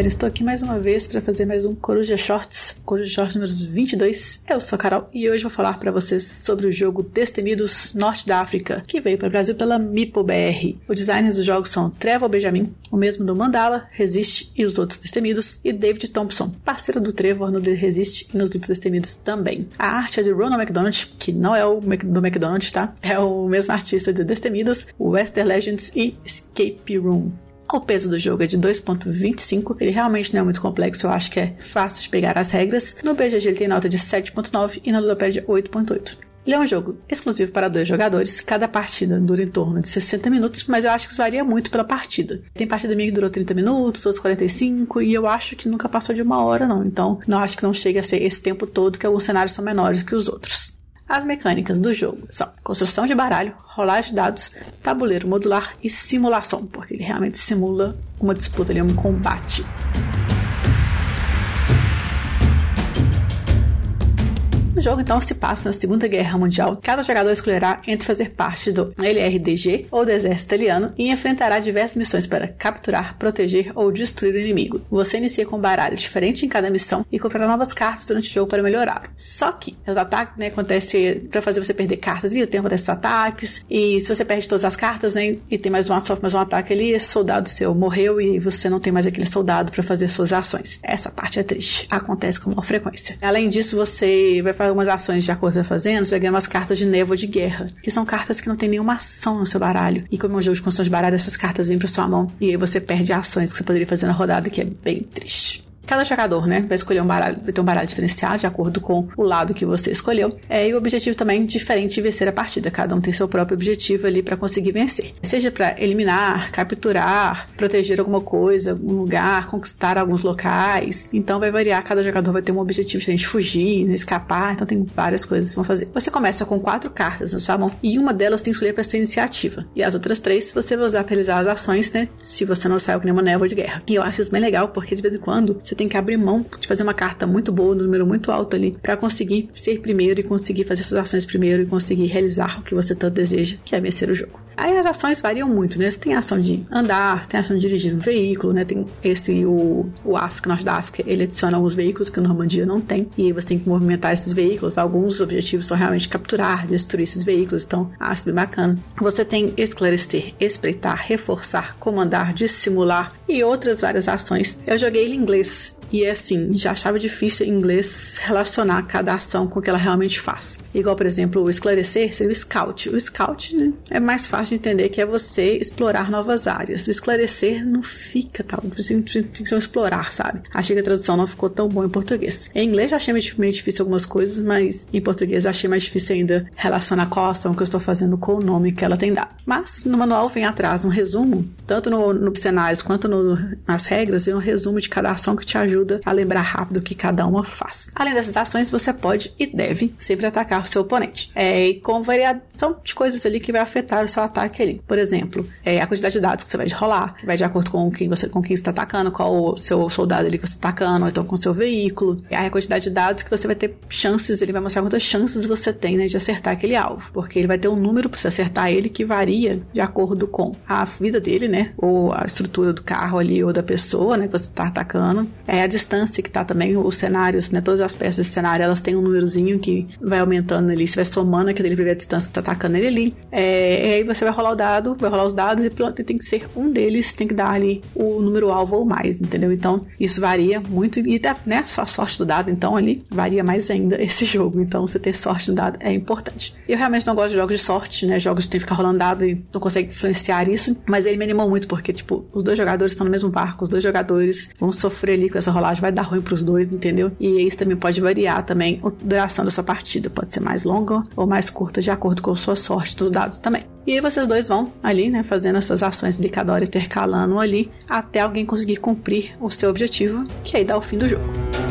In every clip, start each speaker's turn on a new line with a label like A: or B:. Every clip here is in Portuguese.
A: Galera, estou aqui mais uma vez para fazer mais um Coruja Shorts, Coruja Shorts número 22. Eu sou a Carol e hoje vou falar para vocês sobre o jogo Destemidos Norte da África, que veio para o Brasil pela Mipo BR. Os designers do jogo são Trevor Benjamin, o mesmo do Mandala, Resist e os outros Destemidos, e David Thompson, parceiro do Trevor no The Resist e nos outros Destemidos também. A arte é de Ronald McDonald, que não é o do McDonald's, tá? É o mesmo artista de Destemidos, Western Legends e Escape Room. O peso do jogo é de 2.25, ele realmente não é muito complexo, eu acho que é fácil de pegar as regras. No BGG ele tem nota de 7.9 e na Ludopédia 8.8. Ele é um jogo exclusivo para dois jogadores. Cada partida dura em torno de 60 minutos, mas eu acho que isso varia muito pela partida. Tem partida minha que durou 30 minutos, outros 45, e eu acho que nunca passou de uma hora, não. Então, não acho que não chega a ser esse tempo todo, que alguns cenários são menores que os outros. As mecânicas do jogo são construção de baralho, rolagem de dados, tabuleiro modular e simulação, porque ele realmente simula uma disputa ali, um combate. O jogo então se passa na Segunda Guerra Mundial. Cada jogador escolherá entre fazer parte do LRDG ou do exército italiano e enfrentará diversas missões para capturar, proteger ou destruir o inimigo. Você inicia com um baralho diferente em cada missão e comprará novas cartas durante o jogo para melhorar. Só que os ataques né, acontecem para fazer você perder cartas e o tempo desses ataques. E se você perde todas as cartas né, e tem mais uma sofre mais um ataque ali, esse soldado seu morreu e você não tem mais aquele soldado para fazer suas ações. Essa parte é triste. Acontece com maior frequência. Além disso, você vai fazer algumas ações de acordo que vai fazendo, você vai ganhar umas cartas de névoa de guerra, que são cartas que não tem nenhuma ação no seu baralho. E como é um jogo de construção de baralho, essas cartas vêm para sua mão e aí você perde ações que você poderia fazer na rodada, que é bem triste. Cada jogador, né, vai escolher um baralho, vai ter um baralho diferenciado de acordo com o lado que você escolheu. É, e o objetivo também é diferente de vencer a partida. Cada um tem seu próprio objetivo ali para conseguir vencer. Seja para eliminar, capturar, proteger alguma coisa, algum lugar, conquistar alguns locais. Então vai variar, cada jogador vai ter um objetivo diferente, fugir, escapar. Então tem várias coisas que vão fazer. Você começa com quatro cartas na sua mão e uma delas tem que escolher para ser iniciativa. E as outras três você vai usar para realizar as ações, né? Se você não saiu com nenhuma névoa de guerra. E eu acho isso bem legal porque de vez em quando você tem que abrir mão de fazer uma carta muito boa, um número muito alto ali, para conseguir ser primeiro e conseguir fazer suas ações primeiro e conseguir realizar o que você tanto deseja, que é vencer o jogo. Aí as ações variam muito, né? Você tem a ação de andar, você tem a ação de dirigir um veículo, né? Tem esse, o, o África, Norte da África, ele adiciona alguns veículos que o Normandia não tem, e aí você tem que movimentar esses veículos. Alguns objetivos são realmente capturar, destruir esses veículos, então acho bem bacana. Você tem esclarecer, espreitar, reforçar, comandar, dissimular e outras várias ações. Eu joguei ele em inglês e é assim, já achava difícil em inglês relacionar cada ação com o que ela realmente faz. Igual, por exemplo, o esclarecer seria o scout. O scout né, é mais fácil de entender que é você explorar novas áreas. O esclarecer não fica tal, tem que ser um explorar, sabe? Achei que a tradução não ficou tão boa em português. Em inglês achei meio difícil algumas coisas, mas em português achei mais difícil ainda relacionar qual ação que eu estou fazendo com o nome que ela tem dado. Mas no manual vem atrás um resumo, tanto no, no cenários quanto no, nas regras, vem um resumo de cada ação que te ajuda a lembrar rápido o que cada uma faz. Além dessas ações, você pode e deve sempre atacar o seu oponente. É, com variação de coisas ali que vai afetar o seu ataque ali. Por exemplo, é, a quantidade de dados que você vai rolar, vai de acordo com quem você com quem está atacando, qual o seu soldado ali que você está atacando, ou então com o seu veículo. É a quantidade de dados que você vai ter chances, ele vai mostrar quantas chances você tem né, de acertar aquele alvo. Porque ele vai ter um número para você acertar ele que varia de acordo com a vida dele, né? Ou a estrutura do carro ali, ou da pessoa, né? Que você está atacando. É a distância que está também, os cenários, né? Todas as peças de cenário, elas têm um númerozinho que vai aumentando ali, você vai somando aquele de distância que tá atacando ele ali. É, e aí você vai rolar o dado, vai rolar os dados e tem que ser um deles, tem que dar ali o número alvo ou mais, entendeu? Então, isso varia muito e, né? Só sorte do dado, então ali varia mais ainda esse jogo. Então, você ter sorte do dado é importante. Eu realmente não gosto de jogos de sorte, né? Jogos que tem que ficar rolando dado e não consegue influenciar isso, mas ele me animou muito porque, tipo, os dois jogadores estão no mesmo barco, os dois jogadores vão sofrer ali com essa rolagem vai dar ruim para os dois, entendeu? E isso também pode variar também a duração da sua partida, pode ser mais longa ou mais curta de acordo com a sua sorte dos dados também. E aí vocês dois vão ali, né, fazendo essas ações de cada hora intercalando ali até alguém conseguir cumprir o seu objetivo, que aí dá o fim do jogo.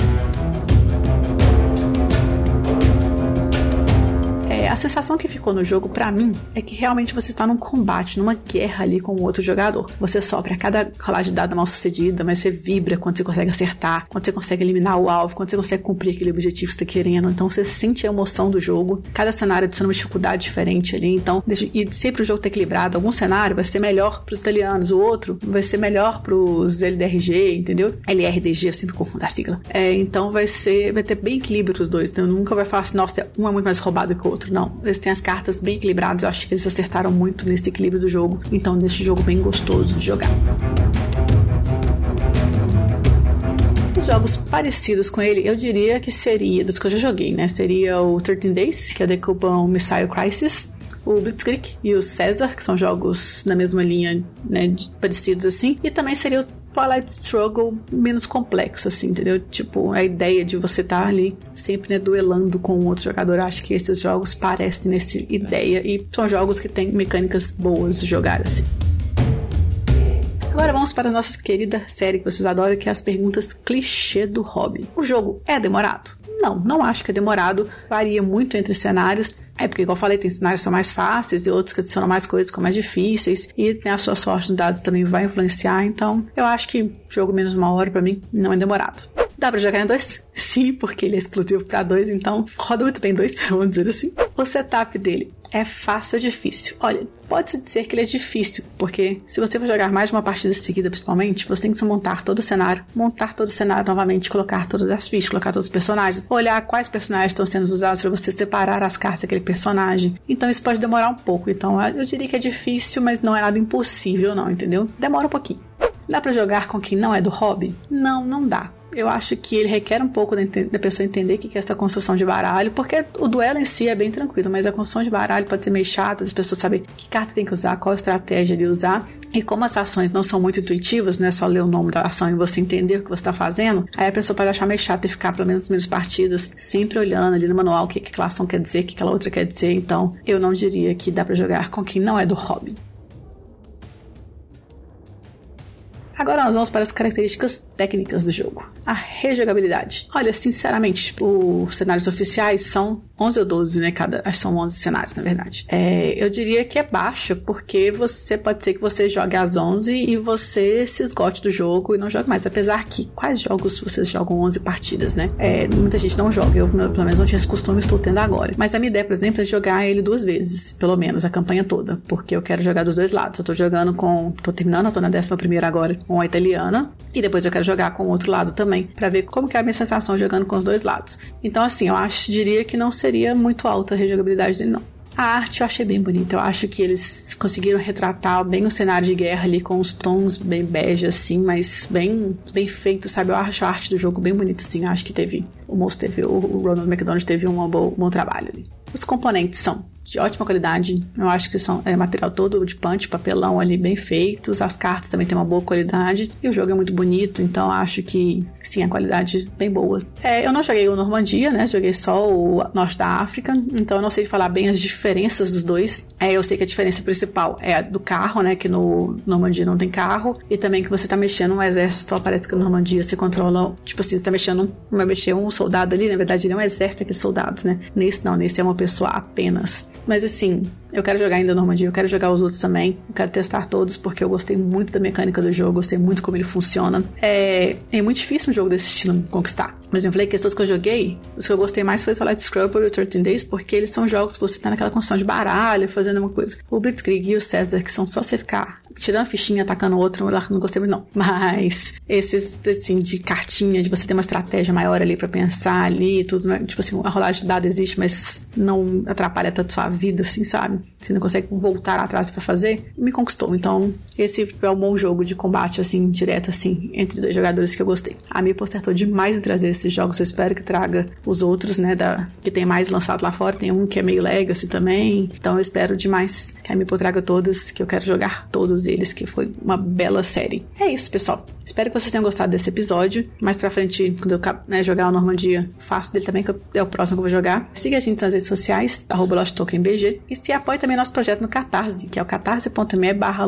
A: A sensação que ficou no jogo para mim é que realmente você está num combate, numa guerra ali com o outro jogador. Você sofre a cada rolagem de dado mal sucedida, mas você vibra quando você consegue acertar, quando você consegue eliminar o alvo, quando você consegue cumprir aquele objetivo que você está querendo. Então você sente a emoção do jogo. Cada cenário adiciona uma dificuldade diferente ali. Então, e sempre o jogo tá equilibrado. Algum cenário vai ser melhor para os italianos, o outro vai ser melhor para os LDRG, entendeu? LRDG, eu sempre confundo a sigla. É, então vai ser, vai ter bem equilíbrio os dois. Então nunca vai falar assim, nossa, um é muito mais roubado que o outro. Não. Eles têm as cartas bem equilibradas. Eu acho que eles acertaram muito nesse equilíbrio do jogo. Então deixa o jogo bem gostoso de jogar. jogos parecidos com ele, eu diria que seria, dos que eu já joguei, né? Seria o 13 Days, que é decupam o Missile Crisis, o Blitzkrieg e o Caesar, que são jogos na mesma linha, né, parecidos assim, e também seria o Twilight Struggle menos complexo, assim, entendeu? Tipo, a ideia de você estar tá ali sempre né, duelando com outro jogador. Acho que esses jogos parecem nessa ideia e são jogos que têm mecânicas boas de jogar assim. Agora vamos para a nossa querida série que vocês adoram, que é as perguntas clichê do hobby. O jogo é demorado? Não, não acho que é demorado. Varia muito entre cenários. É porque, igual eu falei, tem cenários que são mais fáceis e outros que adicionam mais coisas que são mais difíceis. E tem a sua sorte nos dados também vai influenciar. Então, eu acho que jogo menos uma hora para mim não é demorado. Dá pra jogar em dois? Sim, porque ele é exclusivo para dois, então roda muito bem dois, vamos dizer assim. O setup dele é fácil ou difícil? Olha, pode-se dizer que ele é difícil, porque se você for jogar mais de uma partida seguida, principalmente, você tem que montar todo o cenário, montar todo o cenário novamente, colocar todas as fichas, colocar todos os personagens, olhar quais personagens estão sendo usados para você separar as cartas daquele personagem. Então isso pode demorar um pouco. Então eu diria que é difícil, mas não é nada impossível, não, entendeu? Demora um pouquinho. Dá para jogar com quem não é do hobby? Não, não dá eu acho que ele requer um pouco da, pessoa entender o que é essa construção de baralho, porque o duelo em si é bem tranquilo, mas a construção de baralho pode ser meio chata, as pessoas sabem que carta tem que usar, qual estratégia ele usar, e como as ações não são muito intuitivas, não é só ler o nome da ação e você entender o que você está fazendo, aí a pessoa pode achar meio chato e ficar pelo menos as primeiras partidas sempre olhando ali no manual o que aquela ação quer dizer, o que aquela outra quer dizer, então eu não diria que dá para jogar com quem não é do hobby. Agora nós vamos para as características técnicas do jogo. A rejogabilidade. Olha, sinceramente, tipo, os cenários oficiais são 11 ou 12, né? Cada, que são 11 cenários, na verdade. É, eu diria que é baixa, porque você pode ser que você jogue às 11 e você se esgote do jogo e não jogue mais. Apesar que, quais jogos vocês jogam 11 partidas, né? É, muita gente não joga. Eu, pelo menos, não tinha esse costume, estou tendo agora. Mas a minha ideia, por exemplo, é jogar ele duas vezes, pelo menos, a campanha toda. Porque eu quero jogar dos dois lados. Eu tô jogando com. tô terminando, eu tô na 11 agora com a italiana. E depois eu quero jogar com o outro lado também, para ver como que é a minha sensação jogando com os dois lados. Então, assim, eu acho, diria que não seria muito alta a rejogabilidade dele, não. A arte eu achei bem bonita. Eu acho que eles conseguiram retratar bem o cenário de guerra ali com os tons bem bege, assim, mas bem, bem feito, sabe? Eu acho a arte do jogo bem bonita, assim. Eu acho que teve. O moço teve. O Ronald McDonald teve um bom, um bom trabalho ali. Os componentes são de ótima qualidade. Eu acho que são é material todo de punch, papelão ali bem feitos. As cartas também têm uma boa qualidade. E o jogo é muito bonito, então acho que sim, a qualidade bem boa. É, eu não joguei o Normandia, né? Joguei só o Norte da África, então eu não sei falar bem as diferenças dos dois. É, eu sei que a diferença principal é a do carro, né? Que no Normandia não tem carro. E também que você tá mexendo um exército, só parece que no Normandia você controla, tipo assim, você tá mexendo, vai mexer um soldado ali, na verdade ele é um exército de soldados, né? Nesse não, nesse é uma pessoa apenas. Mas assim, eu quero jogar ainda Normandia, eu quero jogar os outros também. Eu quero testar todos porque eu gostei muito da mecânica do jogo, gostei muito como ele funciona. É, é muito difícil um jogo desse estilo conquistar. Por exemplo, falei que todos que eu joguei, os que eu gostei mais foi o Twilight Scrubble e o 13 Days, porque eles são jogos que você tá naquela construção de baralho, fazendo uma coisa. O Blitzkrieg e o Caesar, que são só você ficar tirando a fichinha, atacando o outro, eu não gostei muito não. Mas esses, assim, de cartinha, de você ter uma estratégia maior ali para pensar ali, tudo, né? Tipo assim, a rolagem de dado existe, mas não atrapalha tanto sua vida, assim, sabe? Você não consegue voltar atrás para fazer, me conquistou. Então, esse é um bom jogo de combate, assim, direto, assim, entre dois jogadores que eu gostei. A Mipo acertou demais em trazer esses jogos, eu espero que traga os outros, né, da, que tem mais lançado lá fora. Tem um que é meio legacy também, então eu espero demais que a Mipo traga todos, que eu quero jogar todos eles, que foi uma bela série. É isso, pessoal. Espero que vocês tenham gostado desse episódio. Mais pra frente, quando eu né, jogar o Normandia, faço dele também, que é o próximo que eu vou jogar. Siga a gente nas redes sociais, arroba LostTokenBG. E se apoie também nosso projeto no Catarse, que é o catarse.me barra.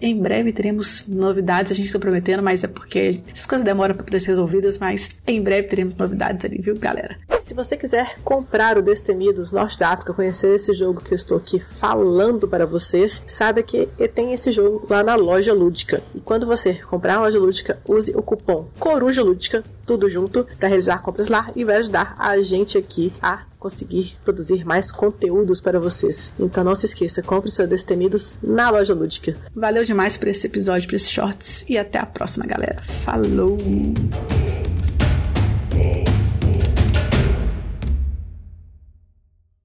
A: Em breve teremos novidades, a gente está prometendo, mas é porque essas coisas demoram para poder ser resolvidas, mas em breve teremos novidades ali, viu, galera? Se você quiser comprar o Destemidos Norte da África, conhecer esse jogo que eu estou aqui falando para vocês, saiba que tem esse jogo lá na loja lúdica. E quando você comprar na loja lúdica, use o cupom Coruja Lúdica, tudo junto, para realizar compras lá e vai ajudar a gente aqui a conseguir produzir mais conteúdos para vocês. Então não se esqueça, compre seus Destemidos na loja lúdica.
B: Valeu demais por esse episódio, por esses shorts e até a próxima, galera. Falou!